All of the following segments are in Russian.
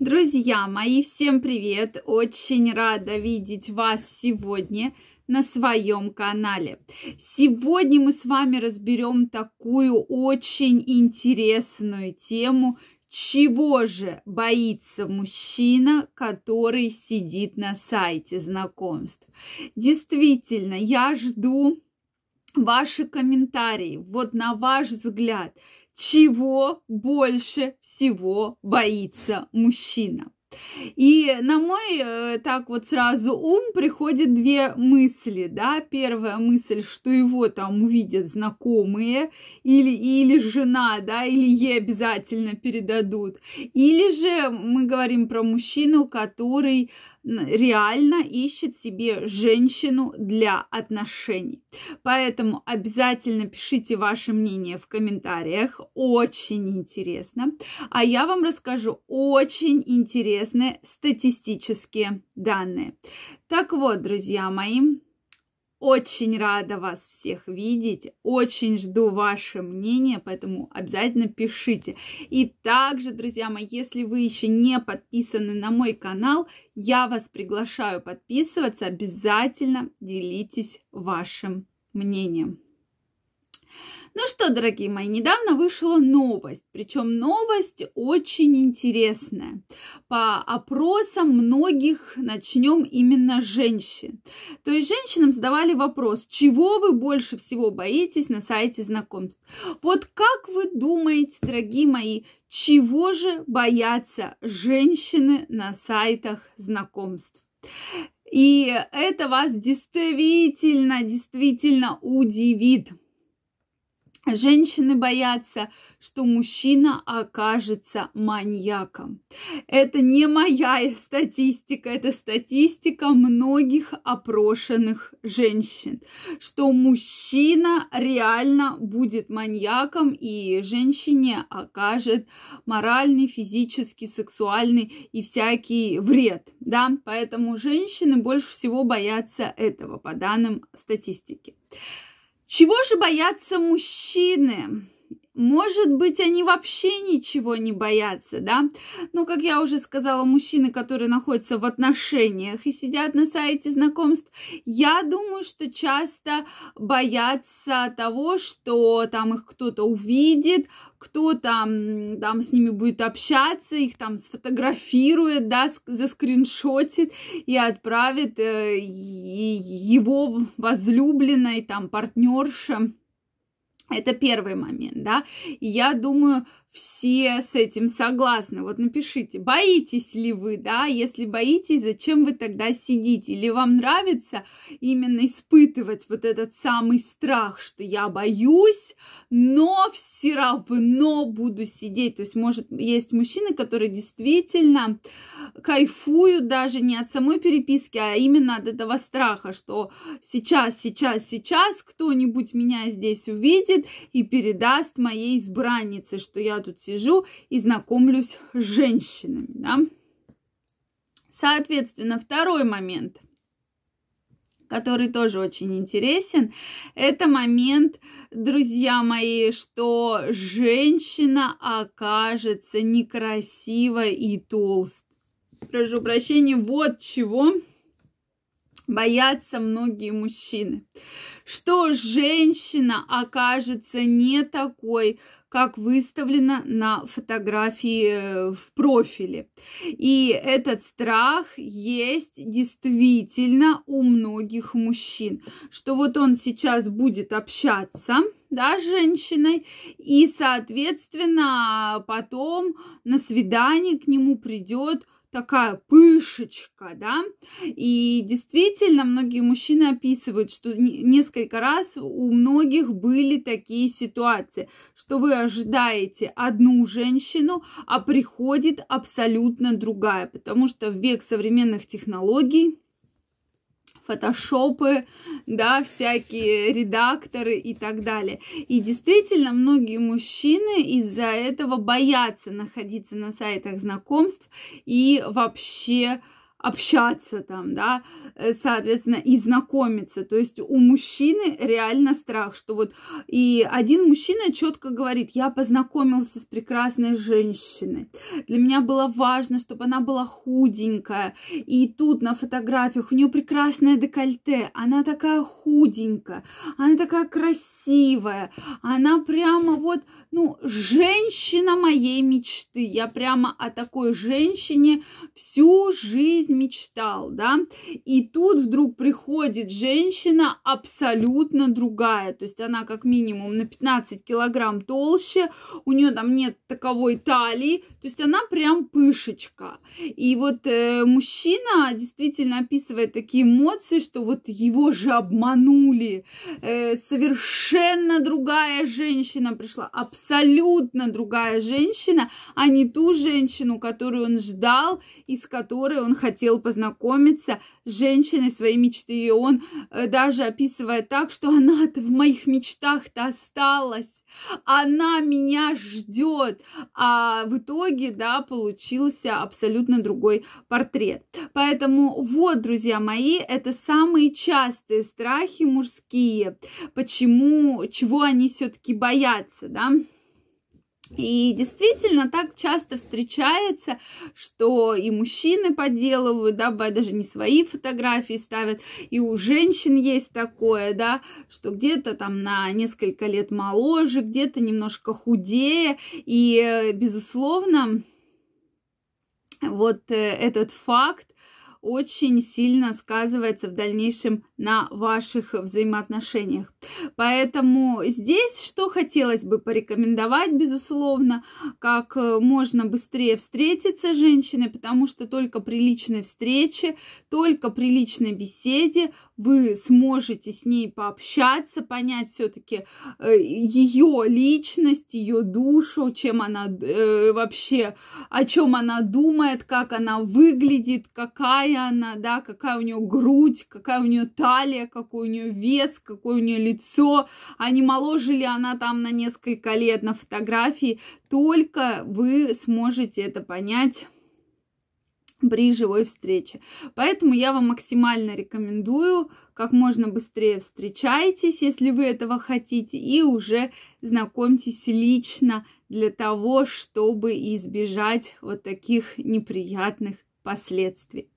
Друзья мои, всем привет! Очень рада видеть вас сегодня на своем канале. Сегодня мы с вами разберем такую очень интересную тему, чего же боится мужчина, который сидит на сайте знакомств. Действительно, я жду ваши комментарии. Вот на ваш взгляд, чего больше всего боится мужчина? И на мой э, так вот сразу ум приходит две мысли, да. Первая мысль, что его там увидят знакомые или, или жена, да, или ей обязательно передадут. Или же мы говорим про мужчину, который реально ищет себе женщину для отношений. Поэтому обязательно пишите ваше мнение в комментариях. Очень интересно. А я вам расскажу очень интересные статистические данные. Так вот, друзья мои, очень рада вас всех видеть, очень жду ваше мнение, поэтому обязательно пишите. И также, друзья мои, если вы еще не подписаны на мой канал, я вас приглашаю подписываться, обязательно делитесь вашим мнением. Ну что, дорогие мои, недавно вышла новость, причем новость очень интересная. По опросам многих начнем именно женщин. То есть женщинам задавали вопрос, чего вы больше всего боитесь на сайте знакомств. Вот как вы думаете, дорогие мои, чего же боятся женщины на сайтах знакомств? И это вас действительно, действительно удивит. Женщины боятся, что мужчина окажется маньяком. Это не моя статистика, это статистика многих опрошенных женщин, что мужчина реально будет маньяком и женщине окажет моральный, физический, сексуальный и всякий вред. Да? Поэтому женщины больше всего боятся этого, по данным статистики. Чего же боятся мужчины? Может быть, они вообще ничего не боятся, да? Но, как я уже сказала, мужчины, которые находятся в отношениях и сидят на сайте знакомств, я думаю, что часто боятся того, что там их кто-то увидит, кто там, с ними будет общаться, их там сфотографирует, да, заскриншотит и отправит э, его возлюбленной, там, партнерша это первый момент, да. Я думаю, все с этим согласны. Вот напишите, боитесь ли вы, да? Если боитесь, зачем вы тогда сидите? Или вам нравится именно испытывать вот этот самый страх, что я боюсь, но все равно буду сидеть. То есть, может, есть мужчины, которые действительно кайфуют даже не от самой переписки, а именно от этого страха, что сейчас, сейчас, сейчас кто-нибудь меня здесь увидит и передаст моей избраннице, что я тут сижу и знакомлюсь с женщинами, да. Соответственно, второй момент, который тоже очень интересен, это момент, друзья мои, что женщина окажется некрасивой и толстой. Прошу прощения, вот чего боятся многие мужчины. Что женщина окажется не такой, как выставлено на фотографии э, в профиле. И этот страх есть действительно у многих мужчин, что вот он сейчас будет общаться, да, с женщиной, и, соответственно, потом на свидание к нему придет такая пышечка, да, и действительно многие мужчины описывают, что несколько раз у многих были такие ситуации, что вы ожидаете одну женщину, а приходит абсолютно другая, потому что в век современных технологий фотошопы, да, всякие редакторы и так далее. И действительно, многие мужчины из-за этого боятся находиться на сайтах знакомств и вообще общаться там, да, э, соответственно, и знакомиться. То есть у мужчины реально страх, что вот и один мужчина четко говорит, я познакомился с прекрасной женщиной. Для меня было важно, чтобы она была худенькая. И тут на фотографиях у нее прекрасное декольте. Она такая худенькая, она такая красивая. Она прямо вот, ну, женщина моей мечты. Я прямо о такой женщине всю жизнь мечтал, да, и тут вдруг приходит женщина абсолютно другая, то есть она как минимум на 15 килограмм толще, у нее там нет таковой талии, то есть она прям пышечка. И вот э, мужчина действительно описывает такие эмоции, что вот его же обманули, э, совершенно другая женщина пришла, абсолютно другая женщина, а не ту женщину, которую он ждал и с которой он хотел хотел познакомиться с женщиной своей мечты. И он э, даже описывает так, что она-то в моих мечтах-то осталась. Она меня ждет. А в итоге, да, получился абсолютно другой портрет. Поэтому вот, друзья мои, это самые частые страхи мужские. Почему, чего они все-таки боятся, да? И действительно так часто встречается, что и мужчины подделывают, да, даже не свои фотографии ставят, и у женщин есть такое, да, что где-то там на несколько лет моложе, где-то немножко худее, и, безусловно, вот э, этот факт очень сильно сказывается в дальнейшем на ваших взаимоотношениях. Поэтому здесь что хотелось бы порекомендовать, безусловно, как э, можно быстрее встретиться с женщиной, потому что только при личной встрече, только при личной беседе вы сможете с ней пообщаться, понять все-таки э, ее личность, ее душу, чем она э, вообще, о чем она думает, как она выглядит, какая она, да, какая у нее грудь, какая у нее талия, какой у нее вес, какое у нее лицо, а не моложе ли она там на несколько лет на фотографии, только вы сможете это понять при живой встрече. Поэтому я вам максимально рекомендую, как можно быстрее встречайтесь, если вы этого хотите, и уже знакомьтесь лично для того, чтобы избежать вот таких неприятных последствий.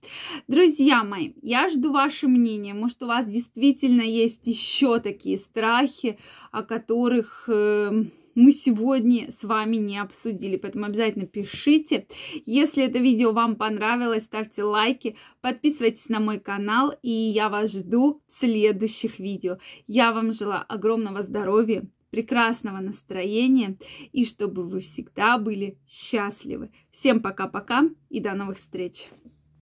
Друзья мои, я жду ваше мнение. Может, у вас действительно есть еще такие страхи, о которых... Э, мы сегодня с вами не обсудили. Поэтому обязательно пишите. Если это видео вам понравилось, ставьте лайки, подписывайтесь на мой канал, и я вас жду в следующих видео. Я вам желаю огромного здоровья, прекрасного настроения и чтобы вы всегда были счастливы. Всем пока-пока и до новых встреч!